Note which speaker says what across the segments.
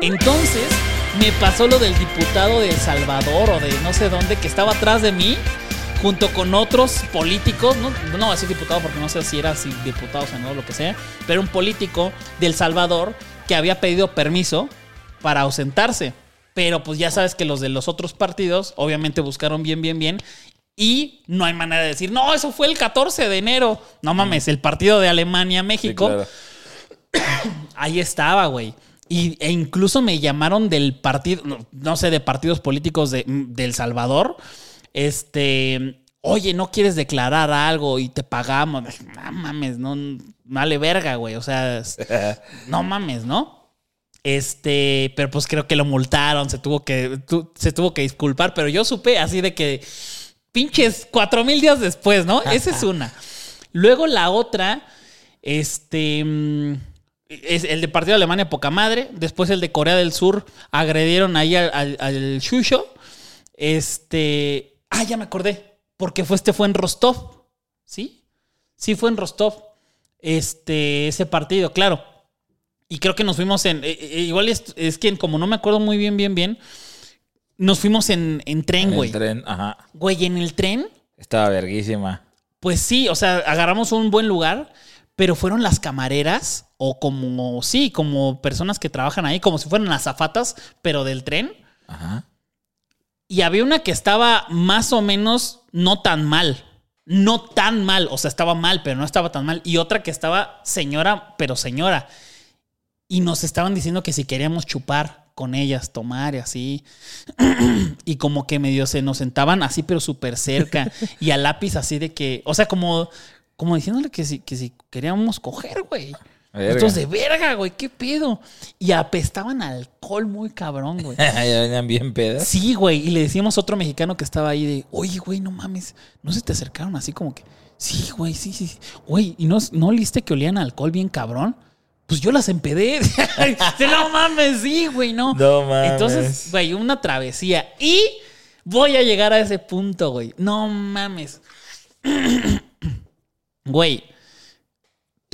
Speaker 1: Entonces me pasó lo del diputado de El Salvador o de no sé dónde que estaba atrás de mí junto con otros políticos, no, no voy a decir diputado porque no sé si era si diputado o senador o lo que sea, pero un político de El Salvador que había pedido permiso para ausentarse. Pero pues ya sabes que los de los otros partidos obviamente buscaron bien, bien, bien. Y no hay manera de decir, no, eso fue el 14 de enero. No mames, el partido de Alemania, México.
Speaker 2: claro.
Speaker 1: Ahí estaba, güey. Y, e incluso me llamaron del partido, no, no sé, de partidos políticos de, de El Salvador. Este, oye, ¿no quieres declarar algo y te pagamos? No mames, no, vale verga, güey. O sea, es- no mames, ¿no? Este, pero pues creo que lo multaron, se tuvo que, tu- se tuvo que disculpar, pero yo supe así de que pinches cuatro mil días después, ¿no? Esa es una. Luego la otra, este, mm, es el de partido de Alemania, poca madre. Después el de Corea del Sur, agredieron ahí al, al, al Shusho. Este, ah, ya me acordé, porque fue este fue en Rostov, ¿sí? Sí fue en Rostov, este, ese partido, claro. Y creo que nos fuimos en. eh, eh, igual es, es que como no me acuerdo muy bien, bien, bien. Nos fuimos en, en tren,
Speaker 2: En
Speaker 1: güey.
Speaker 2: el tren, ajá.
Speaker 1: Güey, en el tren,
Speaker 2: Estaba verguísima.
Speaker 1: pues sí, o sea, agarramos un buen lugar, pero fueron las camareras o como, sí, como personas que trabajan ahí, como si fueran azafatas, pero del tren.
Speaker 2: Ajá.
Speaker 1: Y había una que estaba más o menos no tan mal. No tan mal, o sea, estaba mal, pero no estaba tan mal. Y otra que estaba señora, pero señora. Y nos estaban diciendo que si queríamos chupar con ellas, tomar y así. y como que medio se nos sentaban así, pero súper cerca. y a lápiz así de que, o sea, como, como diciéndole que si, que si queríamos coger, güey.
Speaker 2: Verga.
Speaker 1: Estos de verga, güey, qué pedo. Y apestaban alcohol muy cabrón, güey.
Speaker 2: ya venían bien pedas.
Speaker 1: Sí, güey. Y le decíamos a otro mexicano que estaba ahí de, oye, güey, no mames, no se te acercaron así como que, sí, güey, sí, sí. sí. Güey, ¿y no, no oliste que olían alcohol bien cabrón? Pues yo las empedé. No mames, sí, güey, no.
Speaker 2: No mames.
Speaker 1: Entonces, güey, una travesía. Y voy a llegar a ese punto, güey. No mames. Güey,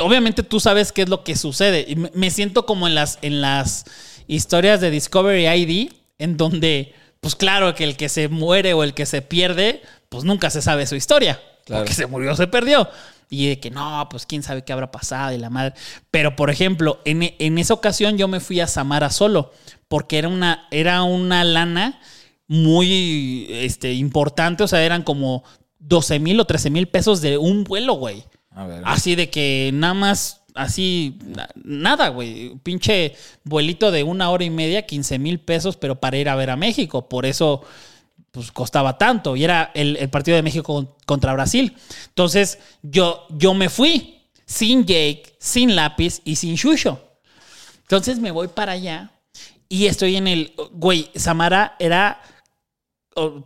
Speaker 1: obviamente tú sabes qué es lo que sucede. Y me- siento como en las, en las historias de Discovery ID, en donde, pues claro, que el que se muere o el que se pierde, pues nunca se sabe su historia.
Speaker 2: Claro.
Speaker 1: Porque se murió o se perdió. Y de que no, pues quién sabe qué habrá pasado y la madre. Pero, por ejemplo, en, en esa ocasión yo me fui a Samara solo, porque era una, era una lana muy este, importante. O sea, eran como 12 mil o 13 mil pesos de un vuelo, güey.
Speaker 2: A ver.
Speaker 1: Así de que nada más, así, na- nada, güey. Pinche vuelito de una hora y media, 15 mil pesos, pero para ir a ver a México. Por eso, pues costaba tanto. Y era el, el partido de México con- contra Brasil. Entonces, yo, yo me fui sin Jake, sin lápiz y sin Shusho. Entonces me voy para allá y estoy en el. Güey, Samara era.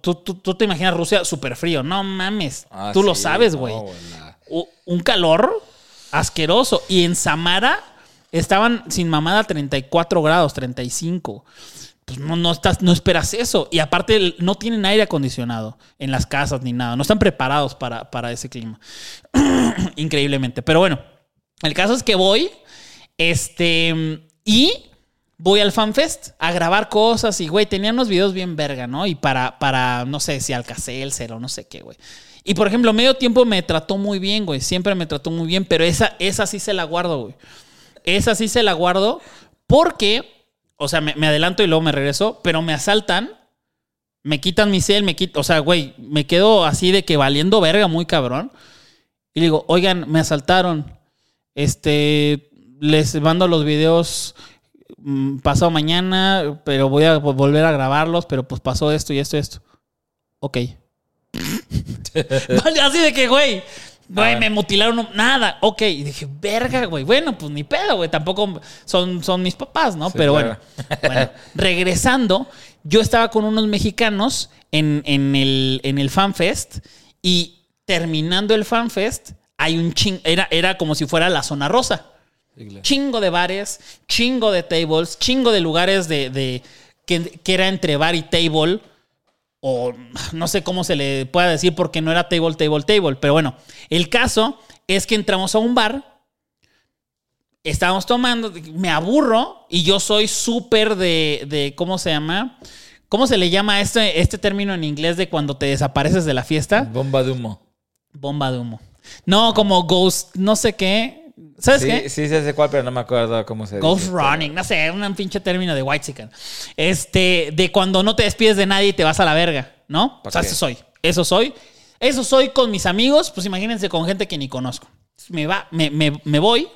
Speaker 1: Tú, tú- tú te imaginas Rusia súper frío. No mames.
Speaker 2: Ah,
Speaker 1: tú lo sabes,
Speaker 2: no,
Speaker 1: güey u- un calor asqueroso. Y en Samara estaban sin mamada 34 grados, 35. Pues no, no, estás, no esperas eso. Y aparte no tienen aire acondicionado en las casas ni nada. No están preparados para, para ese clima. Increíblemente. Pero bueno, el caso es que voy. Este. Y voy al FanFest a grabar cosas y, güey, tenía unos videos bien verga, ¿no? Y para, para no sé si Alcacelser o no sé qué, güey. Y, por ejemplo, medio tiempo me trató muy bien, güey. Siempre me trató muy bien, pero esa, esa sí se la guardo, güey. esa sí se la guardo porque, o sea, me, adelanto y luego me regreso, pero me asaltan, me quitan mi cel, me quitan, o sea, güey, me quedo así de que valiendo verga muy cabrón. Y digo, oigan, me asaltaron. Este, les mando los videos mm, pasado mañana, pero voy a vo- volver a grabarlos, pero pues pasó esto y esto y esto. Ok. Así de que, güey, güey,
Speaker 2: Ah.
Speaker 1: me mutilaron, nada. Ok, y dije, verga, güey. Bueno, pues ni pedo, güey. Tampoco son, son mis papás, ¿no?
Speaker 2: Sí,
Speaker 1: pero
Speaker 2: claro.
Speaker 1: bueno, bueno, regresando, yo estaba con unos mexicanos en, en el, en el FanFest y terminando el FanFest, hay un ching, era, era como si fuera la zona rosa.
Speaker 2: Sí, claro.
Speaker 1: Chingo de bares, chingo de tables, chingo de lugares de, de- que, que era entre bar y table. O no sé cómo se le pueda decir porque no era table, table, table. Pero bueno, el caso es que entramos a un bar. Estábamos tomando, me aburro y yo soy súper de, de, ¿cómo se llama? ¿Cómo se le llama este, este término en inglés de cuando te desapareces de la fiesta?
Speaker 2: Bomba de humo.
Speaker 1: Bomba de humo. No, como ghost, no sé qué. ¿Sabes
Speaker 2: sí,
Speaker 1: qué?
Speaker 2: sí sé sé cuál, pero no me acuerdo cómo se
Speaker 1: Ghost
Speaker 2: dice.
Speaker 1: running, no sé, un pinche término de white chicken. Este, de cuando no te despides de nadie y te vas a la verga, ¿no? O
Speaker 2: ¿Pa
Speaker 1: sea,
Speaker 2: qué?
Speaker 1: eso soy. Eso soy. Eso soy con mis amigos, pues imagínense con gente que ni conozco. Me va, me, me- me voy.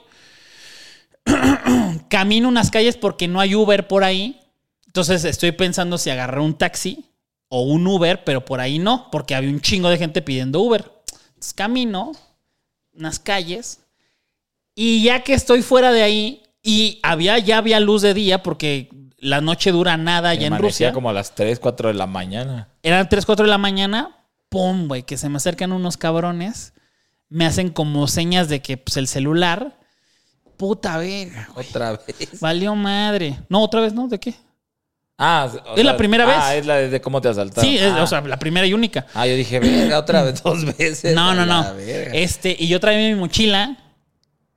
Speaker 1: Camino unas calles porque no hay Uber por ahí. Entonces estoy pensando si agarrar un taxi o un Uber, pero por ahí no, porque había un chingo de gente pidiendo Uber. Entonces camino unas calles y ya que estoy fuera de ahí y había ya había luz de día porque la noche dura nada ya en Rusia.
Speaker 2: como a las 3, 4 de la mañana.
Speaker 1: Eran 3, 4 de la mañana. Pum, güey, que se me acercan unos cabrones. Me hacen como señas de que pues, el celular. Puta verga.
Speaker 2: Otra vez.
Speaker 1: Valió madre. No, otra vez, ¿no? ¿De qué?
Speaker 2: Ah,
Speaker 1: Es la primera
Speaker 2: Ah,
Speaker 1: vez.
Speaker 2: es la de, cómo te asaltaron.
Speaker 1: Sí, es-
Speaker 2: ah.
Speaker 1: o sea, la primera y única.
Speaker 2: Ah, yo dije, verga, otra vez, dos veces.
Speaker 1: No, no, no.
Speaker 2: verga.
Speaker 1: Este, y yo traía mi mochila.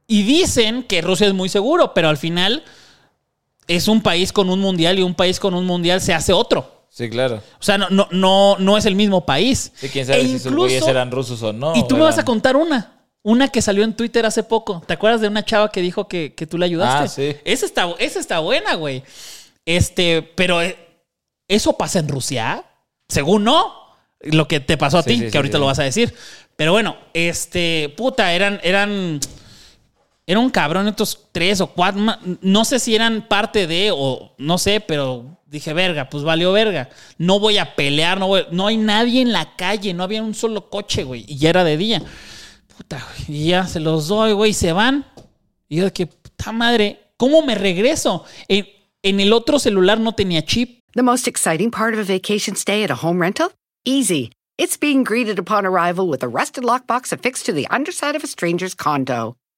Speaker 1: Y dicen que Rusia es muy seguro, pero al final es un país con un mundial y un país con un mundial se hace otro.
Speaker 2: Sí, claro.
Speaker 1: O sea, no, no, no, no es el mismo país.
Speaker 2: Sí, quién sabe
Speaker 1: E
Speaker 2: si sus
Speaker 1: incluso-
Speaker 2: güeyes eran rusos o no.
Speaker 1: Y tú me vas a contar una. Una que salió en Twitter hace poco. ¿Te acuerdas de una chava que dijo que, que tú le ayudaste?
Speaker 2: Ah, sí.
Speaker 1: Esa está, esa está buena, güey. Este, pero eh, ¿eso pasa en Rusia? Según no. Lo que te pasó a
Speaker 2: Sí,
Speaker 1: ti,
Speaker 2: sí,
Speaker 1: que ahorita lo vas a decir. Pero bueno, este, puta, eran, eran, era un cabrón estos tres o cuatro, no sé si eran parte de o no sé, pero dije, verga, pues valió verga. No voy a pelear, no voy- no hay nadie en la calle, no había un solo coche, güey, y ya era de día. Puta, güey, y ya se los doy, güey, y se van. Y yo que, puta madre, ¿cómo me regreso? En, en el otro celular no tenía chip.
Speaker 3: The most exciting part of a vacation stay at a home rental? Easy. It's being greeted upon arrival with a rusted lockbox affixed to the underside of a stranger's condo.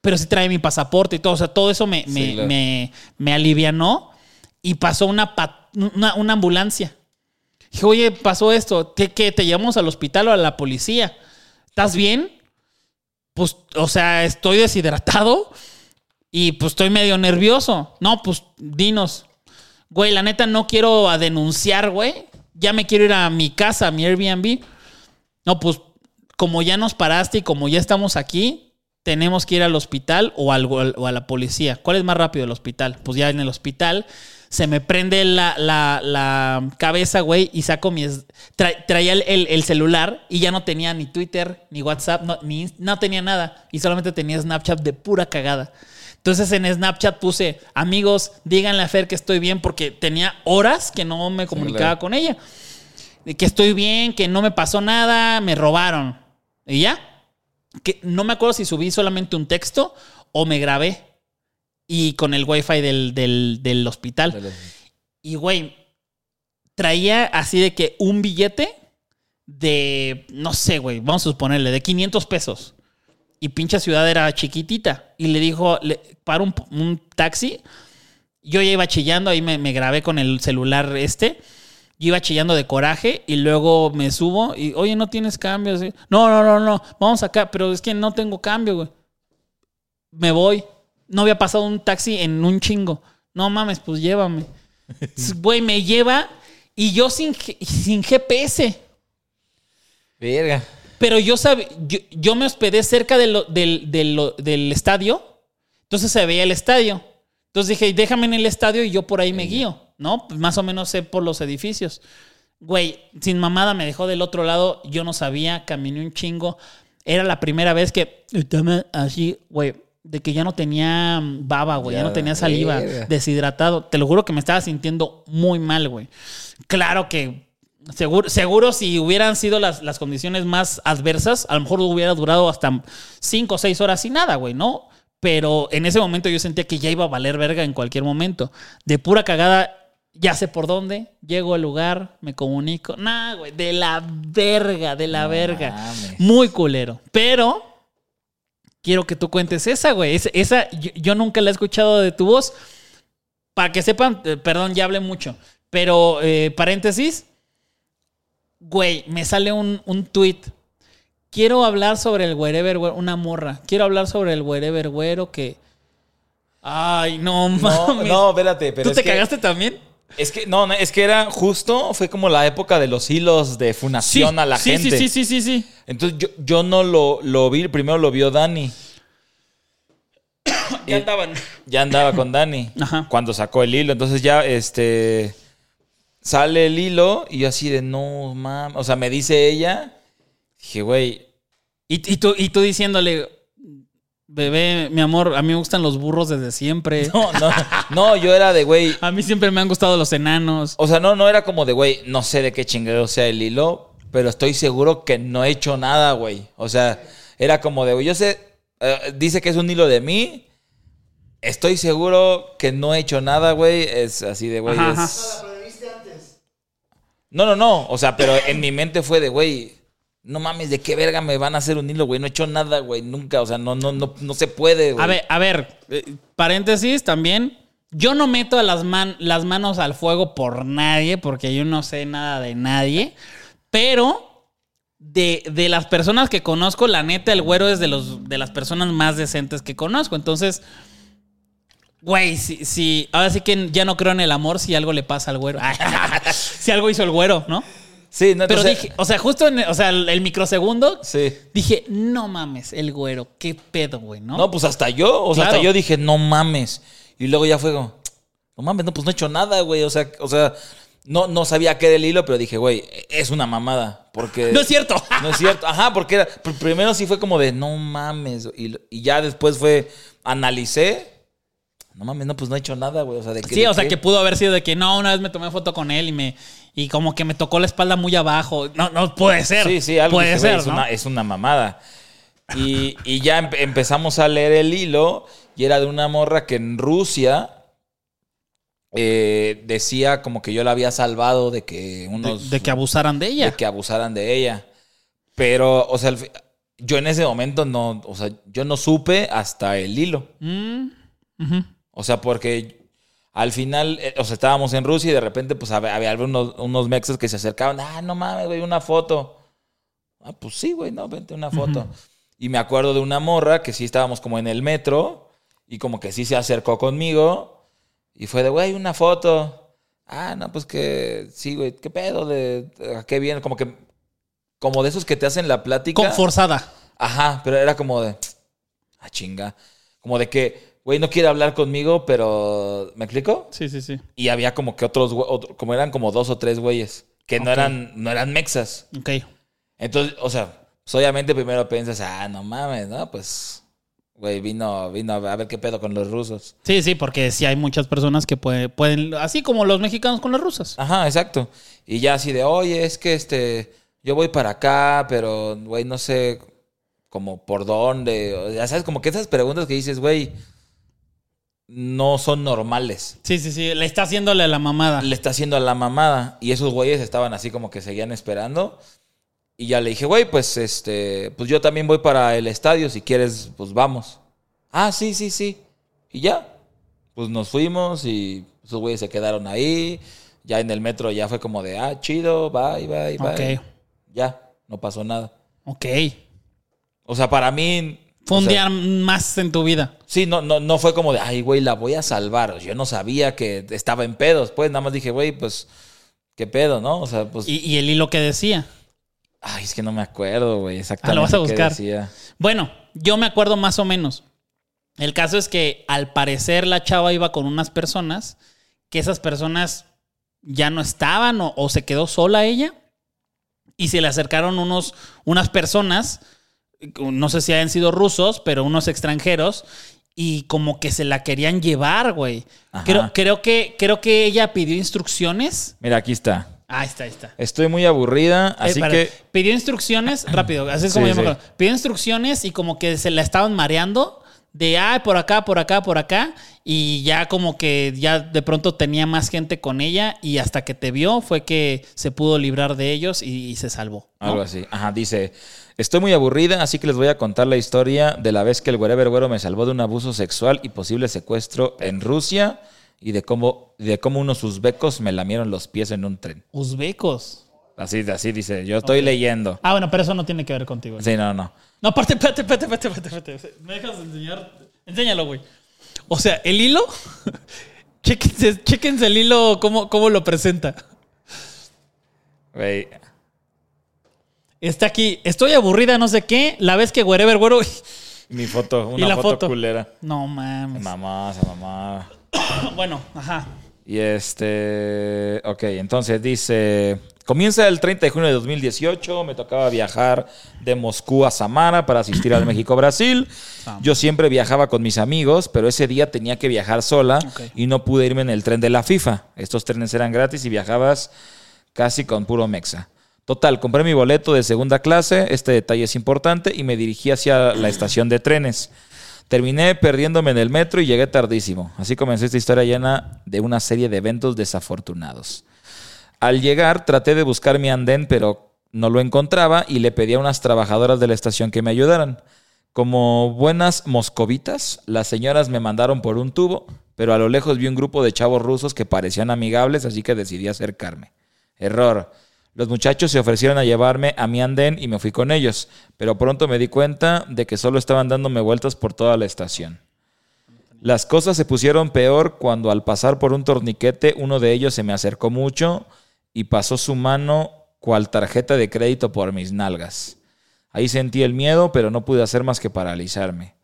Speaker 1: Pero sí trae mi pasaporte y todo. O sea, todo eso me,
Speaker 2: Sí,
Speaker 1: me,
Speaker 2: claro.
Speaker 1: me, me alivianó. Y pasó una, una, una ambulancia. Dije, oye, pasó esto. ¿Qué, qué? ¿Te llevamos al hospital o a la policía? ¿Estás bien? Pues, o sea, estoy deshidratado y pues estoy medio nervioso. No, pues dinos. Güey, la neta no quiero a denunciar, güey. Ya me quiero ir a mi casa, a mi Airbnb. No, pues como ya nos paraste y como ya estamos aquí, tenemos que ir al hospital o, al- o a la policía. ¿Cuál es más rápido el hospital? Pues ya en el hospital se me prende la, la- la cabeza, güey, y saco mi... tra- traía el, el- el celular y ya no tenía ni Twitter, ni WhatsApp, no, ni, no tenía nada. Y solamente tenía Snapchat de pura cagada. Entonces en Snapchat puse, amigos, díganle a Fer que estoy bien porque tenía horas que no me comunicaba con ella. Que estoy bien, que no me pasó nada, me robaron. Y ya. Que no me acuerdo si subí solamente un texto o me grabé. Y con el wifi del, del, del hospital. Y güey, traía así de que un billete de, no sé, güey, vamos a suponerle, de 500 pesos. Y pinche ciudad era chiquitita. Y le dijo, le, para un, un taxi. Yo ya iba chillando, ahí me, me grabé con el celular este. Yo iba chillando de coraje y luego me subo y, oye, no tienes cambio. No, no, no, no, vamos acá, pero es que no tengo cambio, güey. Me voy. No había pasado un taxi en un chingo. No mames, pues llévame. Güey, me lleva y yo sin, sin GPS.
Speaker 2: Verga.
Speaker 1: Pero yo, sab- yo, yo me hospedé cerca de lo- del, lo- del estadio. Entonces se veía el estadio. Entonces dije, déjame en el estadio y yo por ahí me guío, ¿no? Más o menos sé por los edificios. Güey, sin mamada me dejó del otro lado. Yo no sabía, caminé un chingo. Era la primera vez que estaba así, güey, de que ya no tenía baba, güey, ya,
Speaker 2: Ya,
Speaker 1: no tenía saliva, deshidratado. Te lo juro que me estaba sintiendo muy mal, güey. Claro que Seguro, seguro si hubieran sido las, las condiciones más adversas, a lo mejor hubiera durado hasta 5 o 6 horas sin nada, güey, ¿no? Pero en ese momento yo sentía que ya iba a valer verga en cualquier momento. De pura cagada, ya sé por dónde, llego al lugar, me comunico. Nah, güey, de la verga, de la
Speaker 2: No
Speaker 1: verga.
Speaker 2: mames.
Speaker 1: Muy culero. Pero quiero que tú cuentes esa, güey. Esa, esa yo, yo nunca la he escuchado de tu voz. Para que sepan, eh, perdón, ya hablé mucho. Pero, eh, paréntesis, güey, me sale un, un tweet. Quiero hablar sobre el wherever, güero, una morra. Quiero hablar sobre el wherever, güero, que... Ay, no
Speaker 2: No,
Speaker 1: mames.
Speaker 2: no, espérate, pero
Speaker 1: ¿Tú
Speaker 2: es
Speaker 1: te
Speaker 2: que-
Speaker 1: cagaste también?
Speaker 2: Es que, no, es que era justo, fue como la época de los hilos de funación a la
Speaker 1: sí,
Speaker 2: gente.
Speaker 1: Sí, sí, sí, sí, sí.
Speaker 2: Entonces yo, yo no lo, lo vi, primero lo vio Dani.
Speaker 1: Ya andaban.
Speaker 2: Ya andaba con Dani
Speaker 1: Ajá.
Speaker 2: cuando sacó el hilo. Entonces ya, este, sale el hilo y yo así de, no, mames. O sea, me dice ella, dije, güey,
Speaker 1: Y, y tú, y tú diciéndole, bebé, mi amor, a mí me gustan los burros desde siempre.
Speaker 2: no, no, no, yo era de, güey,
Speaker 1: A mí siempre me han gustado los enanos.
Speaker 2: O sea, no, no era como de, güey, no sé de qué chingado sea el hilo, pero estoy seguro que no he hecho nada, güey. O sea, era como de, güey, yo sé, eh, dice que es un hilo de mí. Estoy seguro que no he hecho nada, güey. Es así de, güey,
Speaker 1: Ajá,
Speaker 2: es... No, no, no. O sea, pero en mi mente fue de, güey, no mames, ¿de qué verga me van a hacer un hilo, güey? No he hecho nada, güey, nunca. O sea, no, no, no, no se puede, güey.
Speaker 1: A ver, a ver, eh, paréntesis también. Yo no meto las, man- las manos al fuego por nadie, porque yo no sé nada de nadie. Pero de, de las personas que conozco, la neta, el güero es de, los, de las personas más decentes que conozco. Entonces, güey, si, si, ahora sí que ya no creo en el amor si algo le pasa al güero. si algo hizo el güero, ¿no?
Speaker 2: Sí, no,
Speaker 1: Pero
Speaker 2: entonces-
Speaker 1: dije, o sea, justo en o sea, el, el microsegundo,
Speaker 2: Sí.
Speaker 1: dije, no mames, el güero, qué pedo, güey, ¿no?
Speaker 2: ¿No? pues hasta yo, o sea,
Speaker 1: Claro.
Speaker 2: hasta yo dije, no mames. Y luego ya fue como, no mames, no, pues no he hecho nada, güey. O sea, o sea, no, no sabía qué era el hilo, pero dije, güey, es una mamada. Porque.
Speaker 1: No es cierto.
Speaker 2: No es cierto. Ajá, porque era. pr- Primero sí fue como de, no mames. Y, y ya después fue, analicé. No mames, no, pues no he hecho nada, güey. O sea, de que.
Speaker 1: Sí,
Speaker 2: de
Speaker 1: o sea, que pudo haber sido de que no, una vez me tomé foto con él y me y como que me tocó la espalda muy abajo. No, no puede ser.
Speaker 2: Sí, sí, algo
Speaker 1: puede ser,
Speaker 2: es,
Speaker 1: ¿no?
Speaker 2: una, es una mamada. Y, y ya empe- empezamos a leer el hilo y era de una morra que en Rusia eh, decía como que yo la había salvado de que unos...
Speaker 1: de que abusaran de ella.
Speaker 2: de que abusaran de ella. Pero, o sea, yo en ese momento no, o sea, yo no supe hasta el hilo.
Speaker 1: Mm, ujú.
Speaker 2: O sea, porque al final, eh, o sea, estábamos en Rusia y de repente, pues había, había unos, unos mexas que se acercaban. Ah, no mames, güey, una foto. Ah, pues sí, güey, no, vente una foto. Y me acuerdo de una morra que sí estábamos como en el metro y como que sí se acercó conmigo y fue de, güey, una foto. Ah, no, pues que sí, güey, qué pedo, de, ¿a qué viene? Como que, como de esos que te hacen la plática.
Speaker 1: Con forzada.
Speaker 2: Ajá, pero era como de. Ah, chinga. Como de que, güey, no quiere hablar conmigo, pero. ¿Me explico?
Speaker 1: Sí, sí, sí.
Speaker 2: Y había como que otros, otro- como eran como dos o tres güeyes, que no eran, no eran mexas.
Speaker 1: Ok.
Speaker 2: Entonces, o sea, pues obviamente primero piensas, ah, no mames, ¿no? Pues, güey, vino, vino a ver qué pedo con los rusos.
Speaker 1: Sí, sí, porque sí hay muchas personas que puede- pueden, así como los mexicanos con las rusas.
Speaker 2: Ajá, exacto. Y ya así de, oye, es que este, yo voy para acá, pero, güey, no sé como por dónde. O Ya sabes, como que esas preguntas que dices, güey, no son normales.
Speaker 1: Sí, sí, sí. Le está haciéndole a la mamada.
Speaker 2: Le está haciendo a la mamada. Y esos güeyes estaban así como que seguían esperando. Y ya le dije, güey, pues este, pues yo también voy para el estadio. Si quieres, pues vamos. Ah, sí, sí, sí. Y ya. pues nos fuimos y esos güeyes se quedaron ahí. Ya en el metro ya fue como de, ah, chido, bye, bye, bye.
Speaker 1: Ok.
Speaker 2: Ya, no pasó nada.
Speaker 1: Ok.
Speaker 2: O sea, para mí...
Speaker 1: Fue
Speaker 2: o
Speaker 1: un
Speaker 2: sea,
Speaker 1: día más en tu vida.
Speaker 2: Sí, no, no, no fue como de, ay, güey, la voy a salvar. Yo no sabía que estaba en pedos. Pues nada más dije, güey, pues, ¿qué pedo, no? O sea, pues...
Speaker 1: Y, y el hilo que decía.
Speaker 2: Ay, es que no me acuerdo, güey, exactamente.
Speaker 1: Ah, lo vas a buscar.
Speaker 2: decía.
Speaker 1: Bueno, yo me acuerdo más o menos. El caso es que al parecer la chava iba con unas personas, que esas personas ya no estaban o, o se quedó sola ella, y se le acercaron unos, unas personas, no sé si hayan sido rusos, pero unos extranjeros, y como que se la querían llevar, güey. Creo, creo, que, creo que ella pidió instrucciones.
Speaker 2: Mira, aquí está.
Speaker 1: Ah, ahí está, ahí está.
Speaker 2: Estoy muy aburrida, así
Speaker 1: Eh, para-
Speaker 2: que...
Speaker 1: Pidió instrucciones, rápido, así es como
Speaker 2: Sí,
Speaker 1: yo me
Speaker 2: sí.
Speaker 1: acuerdo. Pidió instrucciones y como que se la estaban mareando de, ah, por acá, por acá, por acá. Y ya como que ya de pronto tenía más gente con ella y hasta que te vio fue que se pudo librar de ellos y, y se salvó. ¿no?
Speaker 2: Algo así. Ajá, dice, estoy muy aburrida, así que les voy a contar la historia de la vez que el Wherever Güero me salvó de un abuso sexual y posible secuestro en Rusia y de cómo, de cómo unos uzbecos me lamieron los pies en un tren.
Speaker 1: Uzbecos.
Speaker 2: Así, así dice, yo estoy leyendo.
Speaker 1: Ah, bueno, pero eso no tiene que ver contigo.
Speaker 2: Sí, no, no.
Speaker 1: No, aparte, espérate, espérate, espérate, espérate, espérate. ¿Me dejas enseñar? Enséñalo, güey. O sea, el hilo. chéquense, chéquense el hilo, cómo, cómo lo presenta.
Speaker 2: Güey,
Speaker 1: Está aquí, estoy aburrida, no sé qué. La vez que wherever, güero.
Speaker 2: mi foto,
Speaker 1: Y
Speaker 2: una
Speaker 1: la
Speaker 2: foto,
Speaker 1: foto.
Speaker 2: culera.
Speaker 1: No mames.
Speaker 2: Mamá, esa mamá.
Speaker 1: Bueno, ajá.
Speaker 2: Y este. Ok, entonces dice. Comienza el 30 de junio de 2018. Me tocaba viajar de Moscú a Samara para asistir al México-Brasil. Yo siempre viajaba con mis amigos, pero ese día tenía que viajar sola y no pude irme en el tren de la FIFA. Estos trenes eran gratis y viajabas casi con puro mexa. Total, compré mi boleto de segunda clase, este detalle es importante, y me dirigí hacia la estación de trenes. Terminé perdiéndome en el metro y llegué tardísimo. Así comenzó esta historia llena de una serie de eventos desafortunados. Al llegar traté de buscar mi andén, pero no lo encontraba y le pedí a unas trabajadoras de la estación que me ayudaran. Como buenas moscovitas, las señoras me mandaron por un tubo, pero a lo lejos vi un grupo de chavos rusos que parecían amigables, así que decidí acercarme. Error. Los muchachos se ofrecieron a llevarme a mi andén y me fui con ellos, pero pronto me di cuenta de que solo estaban dándome vueltas por toda la estación. Las cosas se pusieron peor cuando al pasar por un torniquete uno de ellos se me acercó mucho y pasó su mano cual tarjeta de crédito por mis nalgas. Ahí sentí el miedo, pero no pude hacer más que paralizarme.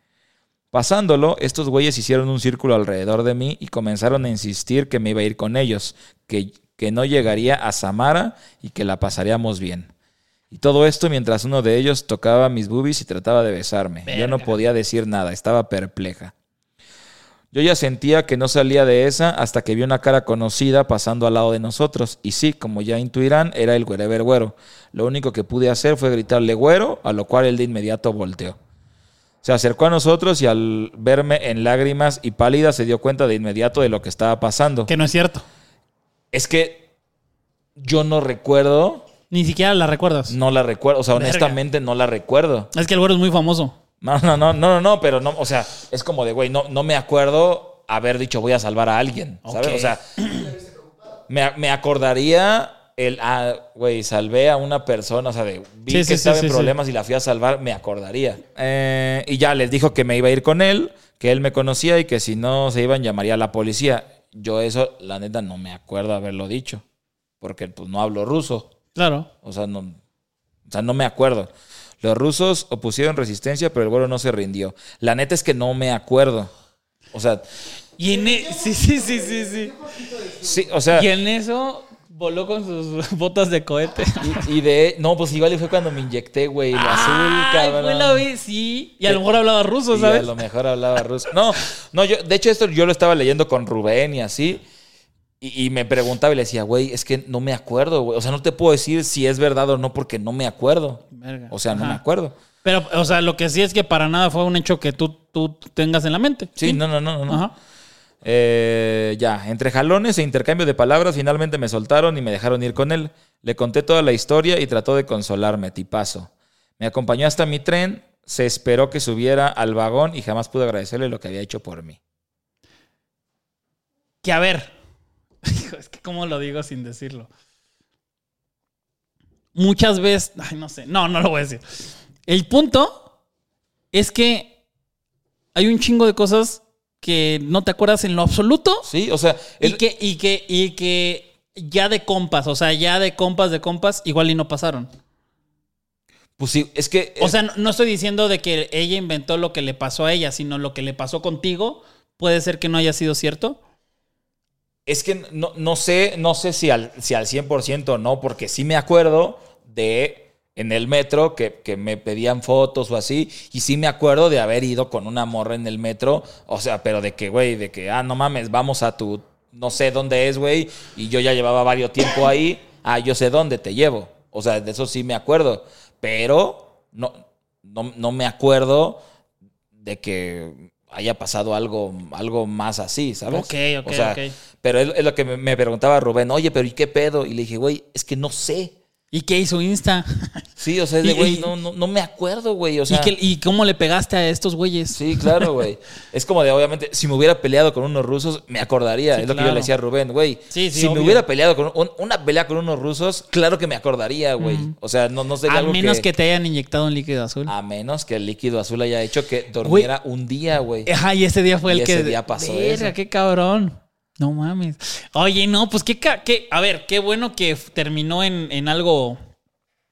Speaker 2: Pasándolo, estos güeyes hicieron un círculo alrededor de mí y comenzaron a insistir que me iba a ir con ellos, que, que no llegaría a Samara y que la pasaríamos bien. Y todo esto mientras uno de ellos tocaba mis boobies y trataba de besarme. Yo no podía decir nada, estaba perpleja. Yo ya sentía que no salía de esa hasta que vi una cara conocida pasando al lado de nosotros. Y sí, como ya intuirán, era el Wherever Güero. Lo único que pude hacer fue gritarle güero, a lo cual él de inmediato volteó. Se acercó a nosotros y al verme en lágrimas y pálida se dio cuenta de inmediato de lo que estaba pasando.
Speaker 1: Que no es cierto.
Speaker 2: Es que yo no recuerdo,
Speaker 1: Ni siquiera la recuerdas.
Speaker 2: no la recuerdo, o sea,
Speaker 1: Verga.
Speaker 2: honestamente no la recuerdo.
Speaker 1: Es que el güero es muy famoso.
Speaker 2: No, no, no, no, no, no, pero no, o sea, es como de, güey, no, no me acuerdo haber dicho voy a salvar a alguien, ¿sabes? O sea, me, me acordaría el, ah, güey, salvé a una persona, o sea, de, vi
Speaker 1: Sí,
Speaker 2: que
Speaker 1: sí,
Speaker 2: estaba
Speaker 1: sí,
Speaker 2: en problemas y la fui a salvar, me acordaría. Eh, y ya les dijo que me iba a ir con él, que él me conocía y que si no se iban llamaría a la policía. Yo eso, la neta, no me acuerdo haberlo dicho, porque pues no hablo ruso.
Speaker 1: Claro.
Speaker 2: O sea, no, o sea, no me acuerdo. Los rusos opusieron resistencia, pero el güero no se rindió. La neta es que no me acuerdo. O sea,
Speaker 1: Y en e- sí, sí, sí, sí, sí.
Speaker 2: sí, o sea,
Speaker 1: Y en eso voló con sus botas de cohete.
Speaker 2: y, y de. No, pues igual fue cuando me inyecté, güey, lo azul, cabrón.
Speaker 1: fue la vez, sí. Y a lo mejor hablaba ruso,
Speaker 2: Y
Speaker 1: ¿sabes?
Speaker 2: a lo mejor hablaba ruso. No, no, yo, de hecho, esto yo lo estaba leyendo con Rubén y así. Y, y me preguntaba y le decía, güey, es que no me acuerdo, güey. O sea, no te puedo decir si es verdad o no porque no me acuerdo.
Speaker 1: Verga.
Speaker 2: O sea, no
Speaker 1: Ajá.
Speaker 2: me acuerdo.
Speaker 1: Pero, o sea, lo que sí es que para nada fue un hecho que tú, tú tengas en la mente.
Speaker 2: Sí, no, no, no, no. no.
Speaker 1: Ajá.
Speaker 2: Eh, ya, entre jalones e intercambio de palabras, finalmente me soltaron y me dejaron ir con él. Le conté toda la historia y trató de consolarme, tipazo. Me acompañó hasta mi tren, se esperó que subiera al vagón y jamás pude agradecerle lo que había hecho por mí.
Speaker 1: que a ver, es que cómo lo digo sin decirlo. Muchas veces, ay, no sé, no, no lo voy a decir. El punto es que hay un chingo de cosas que no te acuerdas en lo absoluto
Speaker 2: Sí, o sea,
Speaker 1: y que, y que, y que ya de compas, o sea, ya de compas, de compas, igual y no pasaron.
Speaker 2: pues sí, es que.
Speaker 1: O sea, no, no estoy diciendo de que ella inventó lo que le pasó a ella, sino lo que le pasó contigo. Puede ser que no haya sido cierto.
Speaker 2: Es que no, no sé, no sé si al, si al 100% o no, porque sí me acuerdo de en el metro que, que me pedían fotos o así, y sí me acuerdo de haber ido con una morra en el metro, o sea, pero de que, güey, de que, ah, no mames, vamos a tu, no sé dónde es, güey, y yo ya llevaba varios tiempo ahí, ah, yo sé dónde te llevo, o sea, de eso sí me acuerdo, pero no, no, no me acuerdo de que haya pasado algo, algo más así, ¿sabes?
Speaker 1: Ok, ok,
Speaker 2: O sea,
Speaker 1: ok.
Speaker 2: pero es, es lo que me, me preguntaba Rubén, oye, pero ¿y qué pedo? Y le dije, güey, es que no sé.
Speaker 1: ¿Y qué hizo Insta?
Speaker 2: Sí, o sea, de, güey, no, no, no me acuerdo, güey. O sea,
Speaker 1: ¿Y, qué- ¿Y cómo le pegaste a estos güeyes?
Speaker 2: sí, claro, güey. Es como de, obviamente, si me hubiera peleado con unos rusos, me acordaría.
Speaker 1: Sí,
Speaker 2: es lo que yo le decía a Rubén, güey.
Speaker 1: Sí, sí,
Speaker 2: si
Speaker 1: obvio.
Speaker 2: me hubiera peleado con un- una pelea con unos rusos, claro que me acordaría, güey. O sea, no, no sería
Speaker 1: A
Speaker 2: algo
Speaker 1: menos que... te hayan inyectado un líquido azul.
Speaker 2: A menos que el líquido azul haya hecho que durmiera un día, güey.
Speaker 1: Ajá, y ese día fue
Speaker 2: Y
Speaker 1: el que.
Speaker 2: ese día pasó eso.
Speaker 1: qué cabrón. No mames. Oye, no, pues qué, ca- qué- A ver, qué bueno que terminó en, en algo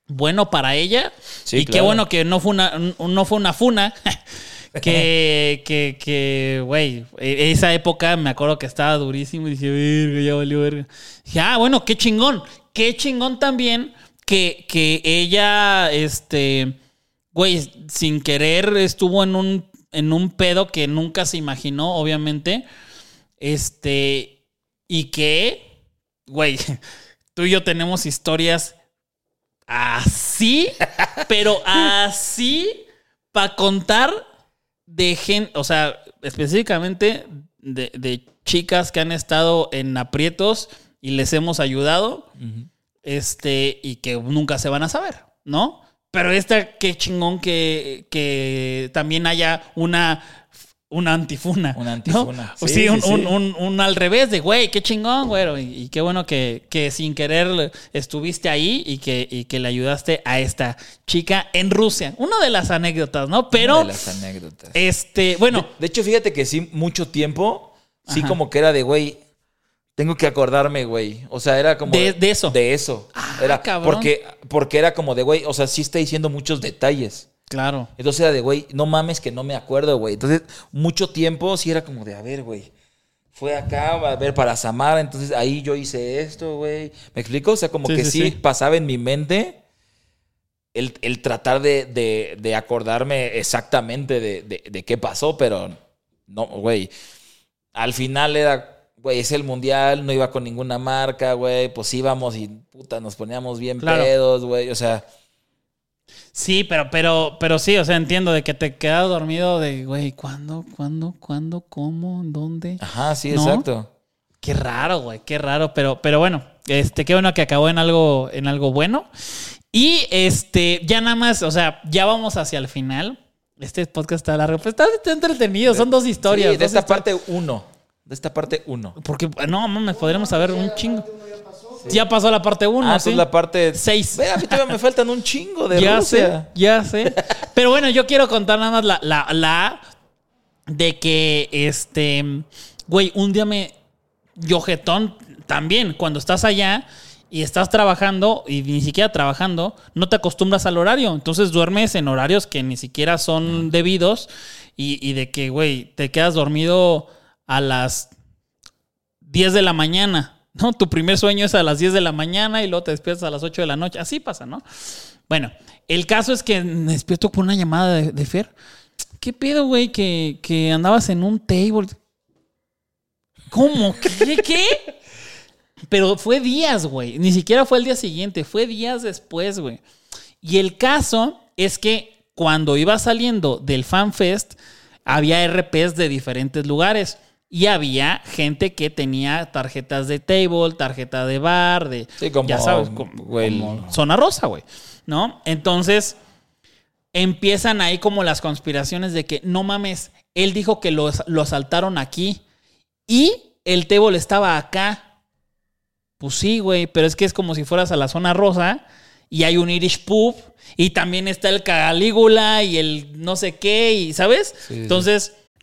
Speaker 1: bueno para ella.
Speaker 2: Sí,
Speaker 1: y qué bueno que no fue una, un- no fue una funa. que, que, que, güey, e- esa época me acuerdo que estaba durísimo y dije, verga, ya valió verga. Dije, ah, bueno, qué chingón. Qué chingón también que, que ella, este, güey, sin querer estuvo en un, en un pedo que nunca se imaginó, obviamente. Este, y que, güey, tú y yo tenemos historias así, pero así para contar de gente, o sea, específicamente de, de chicas que han estado en aprietos y les hemos ayudado, este, y que nunca se van a saber, ¿no? Pero esta, qué chingón que, que también haya una, una antifuna.
Speaker 2: Una antifuna. Sí,
Speaker 1: sí, un,
Speaker 2: sí, sí.
Speaker 1: un- un- un al revés de, güey, qué chingón, güey. Y, y qué bueno que, que sin querer estuviste ahí y que, y que le ayudaste a esta chica en Rusia. Una de las anécdotas, ¿no? Pero,
Speaker 2: Una de las anécdotas.
Speaker 1: este, bueno,
Speaker 2: De hecho, fíjate que sí, mucho tiempo, sí
Speaker 1: Ajá.
Speaker 2: como que era de, güey, tengo que acordarme, güey. O sea, era como...
Speaker 1: De- de eso.
Speaker 2: De eso.
Speaker 1: Ah,
Speaker 2: era
Speaker 1: cabrón.
Speaker 2: Porque, porque era como de, güey, o sea, sí está diciendo muchos detalles.
Speaker 1: Claro.
Speaker 2: Entonces era de, güey, no mames que no me acuerdo, güey. Entonces, mucho tiempo sí era como de, a ver, güey. Fue acá, a ver, para Samara, entonces ahí yo hice esto, güey. ¿Me explico? O sea, como
Speaker 1: Sí,
Speaker 2: que
Speaker 1: sí,
Speaker 2: pasaba en mi mente el, el tratar de, de- de acordarme exactamente de, de- de qué pasó, pero no, güey. Al final era, güey, es el mundial, no iba con ninguna marca, güey. Pues íbamos y puta, nos poníamos bien
Speaker 1: Claro.
Speaker 2: pedos, güey. O sea,
Speaker 1: Sí, pero, pero, pero sí, o sea, entiendo de que te quedas dormido de, güey, ¿cuándo, cuándo, cuándo, cómo, dónde?
Speaker 2: ajá, sí,
Speaker 1: ¿No?
Speaker 2: exacto.
Speaker 1: Qué raro, güey, qué raro, pero, pero bueno, este, qué bueno que acabó en algo, en algo bueno. Y este, ya nada más, o sea, ya vamos hacia el final. Este podcast está largo, pero está, está entretenido, son dos historias.
Speaker 2: Sí, de
Speaker 1: dos
Speaker 2: esta
Speaker 1: historias.
Speaker 2: parte uno. De esta parte uno.
Speaker 1: Porque, no, mames, podríamos saber un chingo. Ya pasó la parte uno,
Speaker 2: Ah,
Speaker 1: ¿sí?
Speaker 2: es la parte
Speaker 1: Seis.
Speaker 2: Ve, a mí todavía me faltan un chingo de
Speaker 1: ya
Speaker 2: Rusia.
Speaker 1: sé, ya sé. Pero bueno, yo quiero contar nada más la, la, la de que, este, güey, un día me, yo jetón también, cuando estás allá y estás trabajando y ni siquiera trabajando, no te acostumbras al horario. Entonces duermes en horarios que ni siquiera son debidos y, y de que, güey, te quedas dormido a las 10 de la mañana, ¿no? Tu primer sueño es a las 10 de la mañana y luego te despiertas a las 8 de la noche. Así pasa, ¿no? Bueno, el caso es que me despierto con una llamada de, de Fer. ¿Qué pedo, güey? Que, que andabas en un table. ¿Cómo? ¿Qué? ¿Qué? Pero fue días, güey. Ni siquiera fue el día siguiente, fue días después, güey. Y el caso es que cuando iba saliendo del FanFest, había RPs de diferentes lugares. Y había gente que tenía tarjetas de table, tarjeta de bar, de.
Speaker 2: Sí, como,
Speaker 1: ya sabes, como, zona rosa, güey. ¿No? Entonces empiezan ahí como las conspiraciones de que no mames, él dijo que lo, lo asaltaron aquí y el table estaba acá. Pues sí, güey, pero es que es como si fueras a la zona rosa y hay un Irish pub y también está el Calígula y el no sé qué, y ¿sabes?
Speaker 2: Sí, sí.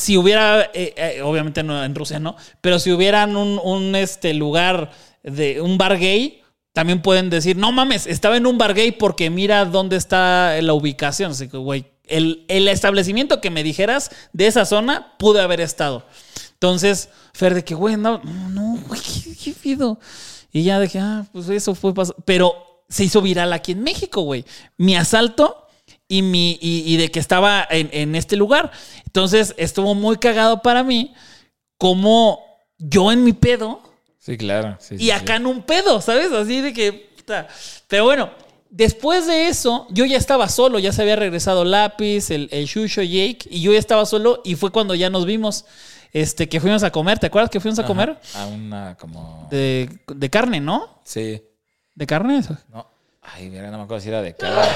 Speaker 1: Si hubiera, eh, eh, obviamente no en Rusia no, pero si hubieran un, un, este lugar de un bar gay, también pueden decir, no mames, estaba en un bar gay porque mira dónde está la ubicación. Así que, güey, el, el establecimiento que me dijeras de esa zona pude haber estado. Entonces, Fer, de que, güey, no, no, güey, qué, qué pido. Y ya dije, ah, pues eso fue pasado. Pero se hizo viral aquí en México, güey. Mi asalto y, mi, y, y de que estaba en, en, este lugar. Entonces estuvo muy cagado para mí como yo en mi pedo
Speaker 2: Sí, claro. Sí,
Speaker 1: y
Speaker 2: sí,
Speaker 1: acá
Speaker 2: sí.
Speaker 1: en un pedo, ¿sabes? Así de que... puta. Pero bueno, después de eso yo ya estaba solo, ya se había regresado Lápiz, el, el Shusho, Jake, y yo ya estaba solo y fue cuando ya nos vimos. Este, que fuimos a comer, ¿te acuerdas que fuimos a
Speaker 2: Ajá,
Speaker 1: comer?
Speaker 2: A una como.
Speaker 1: De, de carne, ¿no?
Speaker 2: Sí.
Speaker 1: ¿De carne?
Speaker 2: No. Ay, mira, no me acuerdo si era de cada.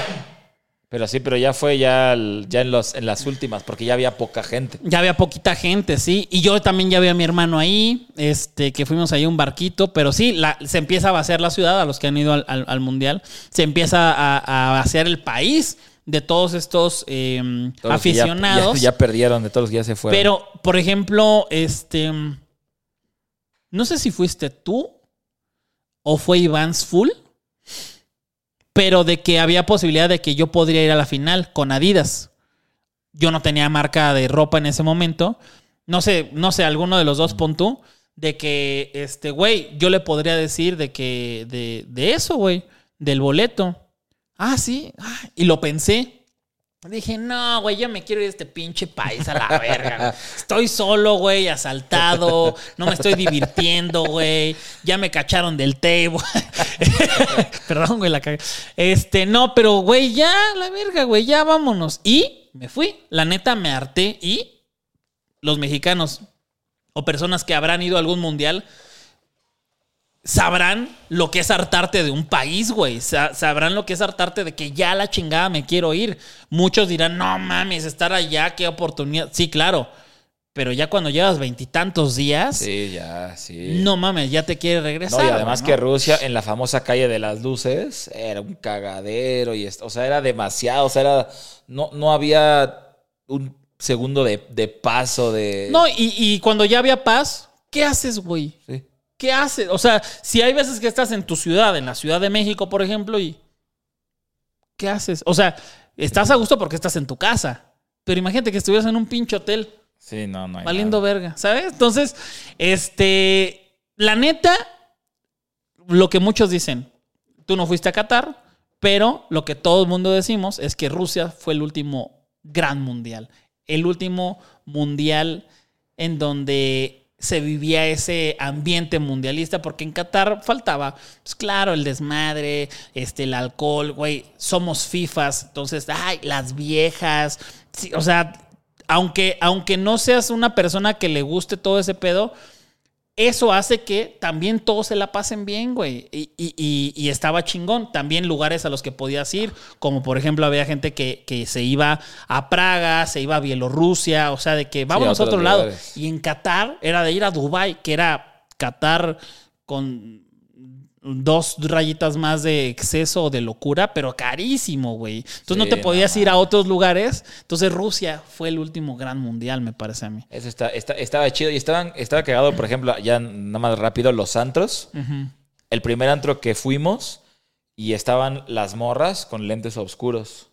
Speaker 2: Pero sí, pero ya fue ya, ya en, los, en las últimas, porque ya había poca gente.
Speaker 1: Ya había poquita gente, sí. Y yo también ya vi a mi hermano ahí, este, que fuimos ahí a un barquito. Pero sí, la- se empieza a vaciar la ciudad, a los que han ido al, al- al mundial. Se empieza a, a vaciar el país de todos estos eh,
Speaker 2: Todos ya-
Speaker 1: aficionados.
Speaker 2: Ya, ya perdieron, de todos los que ya se fueron.
Speaker 1: Pero, por ejemplo, este. No sé si fuiste tú o fue Iván's Full, pero de que había posibilidad de que yo podría ir a la final con Adidas. Yo no tenía marca de ropa en ese momento. No sé, no sé, alguno de los dos pon tú. De que, este, güey, yo le podría decir de que, de, de eso, güey, del boleto. Ah, sí. Ah, y lo pensé. Dije, no, güey, yo me quiero ir a este pinche país a la verga. Estoy solo, güey, asaltado. No me estoy divirtiendo, güey. Ya me cacharon del table. Perdón, güey, la cagué. Este, no, pero, güey, ya, la verga, güey, ya vámonos. Y me fui. La neta, me harté. Y los mexicanos o personas que habrán ido a algún mundial sabrán lo que es hartarte de un país, güey. Sa- sabrán lo que es hartarte de que ya la chingada me quiero ir. Muchos dirán, no mames, estar allá, qué oportunidad. Sí, claro. Pero ya cuando llevas veintitantos días,
Speaker 2: Sí, ya, sí.
Speaker 1: no mames, ya te quieres regresar.
Speaker 2: No, y además
Speaker 1: ¿no?
Speaker 2: que Rusia, en la famosa calle de las luces, era un cagadero y esto, o sea, era demasiado, o sea, era, no, no había un segundo de, de paso de...
Speaker 1: No, y, y cuando ya había paz, ¿qué haces, güey?
Speaker 2: Sí.
Speaker 1: ¿Qué haces? O sea, si hay veces que estás en tu ciudad, en la Ciudad de México, por ejemplo, y. ¿Qué haces? O sea, estás a gusto porque estás en tu casa. Pero imagínate que estuvieras en un pinche hotel,
Speaker 2: Sí, no, no hay
Speaker 1: valiendo
Speaker 2: nada.
Speaker 1: verga, ¿sabes? Entonces, este. La neta, lo que muchos dicen, tú no fuiste a Qatar, pero lo que todo el mundo decimos es que Rusia fue el último gran mundial. El último mundial en donde se vivía ese ambiente mundialista, porque en Qatar faltaba, pues claro, el desmadre, este, el alcohol, güey, somos FIFAs, entonces, ay, las viejas, o sea, aunque, aunque no seas una persona que le guste todo ese pedo, eso hace que también todos se la pasen bien, güey. Y, y- y- y estaba chingón. También lugares a los que podías ir, como por ejemplo había gente que, que se iba a Praga, se iba a Bielorrusia, o sea, de que vámonos a otro lado. Y en Qatar era de ir a Dubai, que era Qatar con dos rayitas más de exceso o de locura, pero carísimo, güey. Entonces no te
Speaker 2: no
Speaker 1: podías ir a otros lugares. Entonces Rusia fue el último gran mundial, me parece a mí.
Speaker 2: Eso está, está- estaba chido y estaban, estaba cagado, por ejemplo, ya nada más rápido, los antros. El primer antro que fuimos y estaban las morras con lentes oscuros.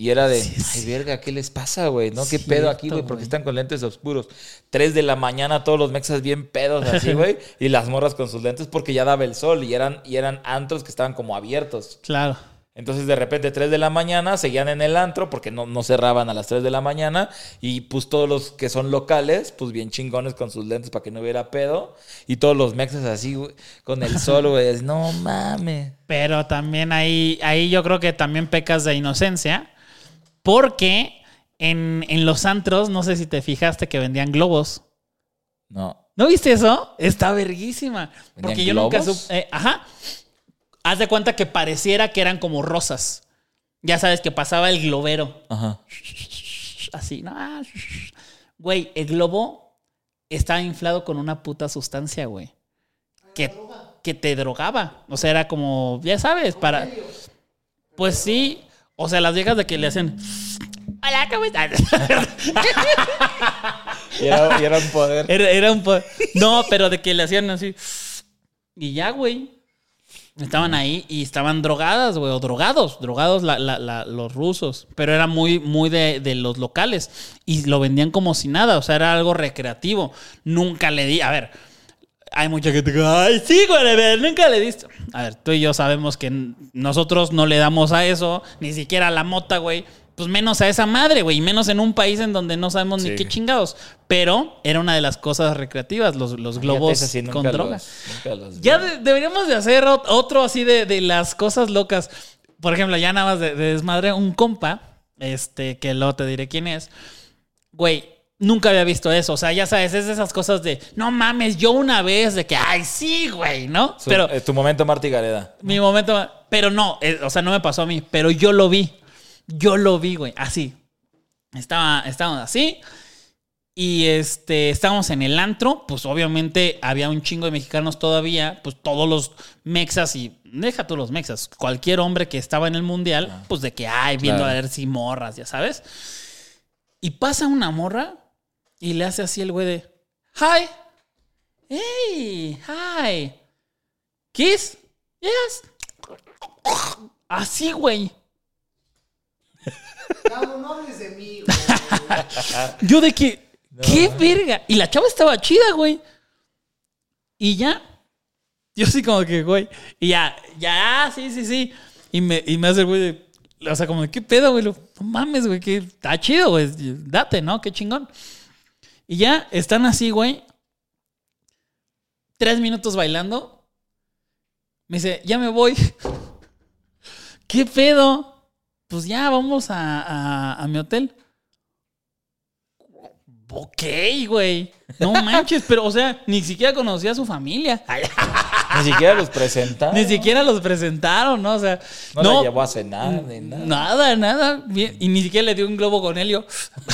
Speaker 2: Y era de,
Speaker 1: Sí,
Speaker 2: ay, verga, ¿qué les pasa, güey? ¿No? ¿Qué
Speaker 1: Cierto,
Speaker 2: pedo aquí, güey? Porque están con lentes oscuros. Tres de la mañana, todos los mexas bien pedos así, güey. y las morras con sus lentes porque ya daba el sol y eran, y eran antros que estaban como abiertos.
Speaker 1: Claro.
Speaker 2: Entonces de repente 3 de la mañana seguían en el antro porque no, no cerraban a las 3 de la mañana y pues todos los que son locales, pues bien chingones con sus lentes para que no hubiera pedo y todos los mexas así güey, con el sol, güey, no mames.
Speaker 1: Pero también ahí, ahí yo creo que también pecas de inocencia. Porque en, en los antros, no sé si te fijaste que vendían globos.
Speaker 2: No.
Speaker 1: ¿No viste eso? Está verguísima. Porque
Speaker 2: ¿Vendían
Speaker 1: yo nunca supe. eh, ajá. Haz de cuenta que pareciera que eran como rosas. Ya sabes que pasaba el globero.
Speaker 2: Ajá.
Speaker 1: Así, ¿no? Ah, Güey, el globo estaba inflado con una puta sustancia, güey. Que, que te drogaba. O sea, era como, ya sabes, para. Pues sí. O sea, las viejas de que le hacen. Hola, ¿cómo estás?
Speaker 2: Y era, y era un poder.
Speaker 1: Era, era un po- No, pero de que le hacían así. Y ya, güey. Estaban ahí y estaban drogadas, güey, o drogados, drogados la- la- la- los rusos. Pero era muy, muy de, de los locales. Y lo vendían como si nada, o sea, era algo recreativo. Nunca le di. A ver, hay mucha gente que, ay, sí, güey, a ver, nunca le diste. A ver, tú y yo sabemos que nosotros no le damos a eso, ni siquiera a la mota, güey. Pues menos a esa madre, güey. Y menos en un país en donde no sabemos ni qué chingados. Pero era una de las cosas recreativas, los, los globos
Speaker 2: Fíjate, ese sí, nunca
Speaker 1: con
Speaker 2: los-
Speaker 1: droga.
Speaker 2: nunca los
Speaker 1: Ya de- deberíamos de hacer ot- otro así de, de las cosas locas. Por ejemplo, ya nada más de, de desmadre, un compa, este, que luego te diré quién es. Güey, nunca había visto eso. O sea, ya sabes, es de esas cosas de, no mames, yo una vez, de que, ay, sí, güey, ¿no?
Speaker 2: Su-
Speaker 1: pero
Speaker 2: eh, tu momento, Marty Gareda.
Speaker 1: mi momento, pero no, eh, o sea, no me pasó a mí, pero yo lo vi. Yo lo vi, güey, así. Estaba, estábamos así. Y este, estábamos en el antro, pues obviamente había un chingo de mexicanos todavía, pues todos los mexas y deja tú los mexas, cualquier hombre que estaba en el mundial, pues de que ay, viendo
Speaker 2: Claro.
Speaker 1: a ver si morras, ya sabes. Y pasa una morra y le hace así el güey de Hi. Hey, hi. Kiss? Yes. Así, güey.
Speaker 4: No, no hables de mí, güey.
Speaker 1: Yo de que, qué verga. Y la chava estaba chida, güey. Y ya. Yo sí como que, güey. Y ya, ya, sí, sí, sí. Y me, y me hace el güey de, o sea, como de, ¿qué pedo, güey? Lo, No mames, güey, que está chido, güey. Date, ¿no? Qué chingón. Y ya están así, güey. Tres minutos bailando. Me dice, ya me voy. ¿Qué pedo? Pues ya, vamos a, a, a mi hotel. Ok, güey. No manches, pero, o sea, ni siquiera conocía a su familia.
Speaker 2: Ni siquiera los presentaron.
Speaker 1: Ni siquiera los presentaron, ¿no? O sea,
Speaker 2: No,
Speaker 1: no.
Speaker 2: la llevó a cenar ni nada.
Speaker 1: Nada, nada. Y ni siquiera le dio un globo con helio.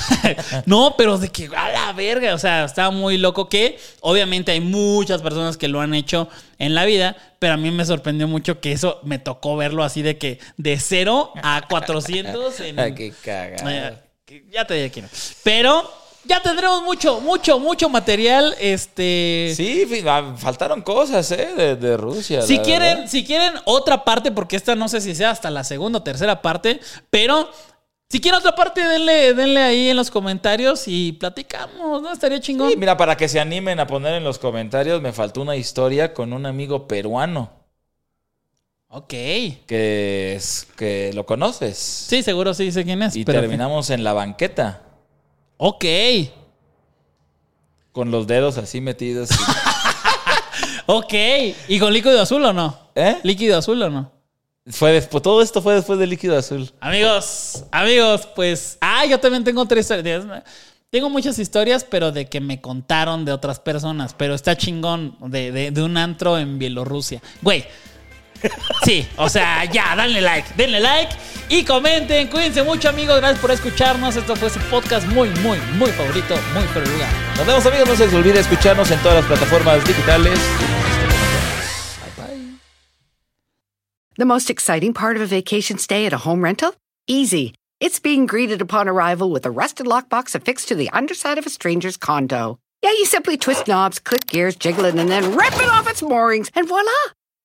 Speaker 1: no, pero de que a la verga. O sea, estaba muy loco. Que obviamente hay muchas personas que lo han hecho en la vida. Pero a mí me sorprendió mucho que eso me tocó verlo así de que de 0 a 400 en.
Speaker 2: Ah, qué cagada.
Speaker 1: Que ya te diré quién. Pero ya tendremos mucho, mucho, mucho material. Este.
Speaker 2: Sí, ah, faltaron cosas, ¿eh? De, de Rusia.
Speaker 1: Si quieren,
Speaker 2: verdad.
Speaker 1: si quieren otra parte, porque esta no sé si sea hasta la segunda o tercera parte, pero si quieren otra parte, denle, denle ahí en los comentarios y platicamos, ¿no? Estaría chingón.
Speaker 2: Sí, mira, para que se animen a poner en los comentarios, me faltó una historia con un amigo peruano
Speaker 1: Ok.
Speaker 2: que es que lo conoces.
Speaker 1: Sí, seguro sí sé quién es.
Speaker 2: Y
Speaker 1: pero-
Speaker 2: terminamos en la banqueta
Speaker 1: Ok.
Speaker 2: con los dedos así metidos.
Speaker 1: Ok. ¿Y con líquido azul o no?
Speaker 2: ¿Eh?
Speaker 1: ¿Líquido azul o no?
Speaker 2: fue después, todo esto fue después del líquido azul.
Speaker 1: Amigos, amigos, pues. Ah, yo también tengo otra historia. Tengo muchas historias, pero de que me contaron de otras personas. Pero está chingón de, de- de un antro en Bielorrusia. Güey. Sí, o sea, ya, denle like, denle like y comenten. Cuídense mucho, amigos. Gracias por escucharnos. Esto fue su podcast muy, muy, muy favorito, muy por el lugar.
Speaker 2: Nos vemos amigos, no se les olvide escucharnos en todas las plataformas digitales. Bye bye.
Speaker 3: The most exciting part of a vacation stay at a home rental? Easy. It's being greeted upon arrival with a rusted lockbox affixed to the underside of a stranger's condo. Yeah, you simply twist knobs, click gears, jiggle it, and then rip it off its moorings, and voila!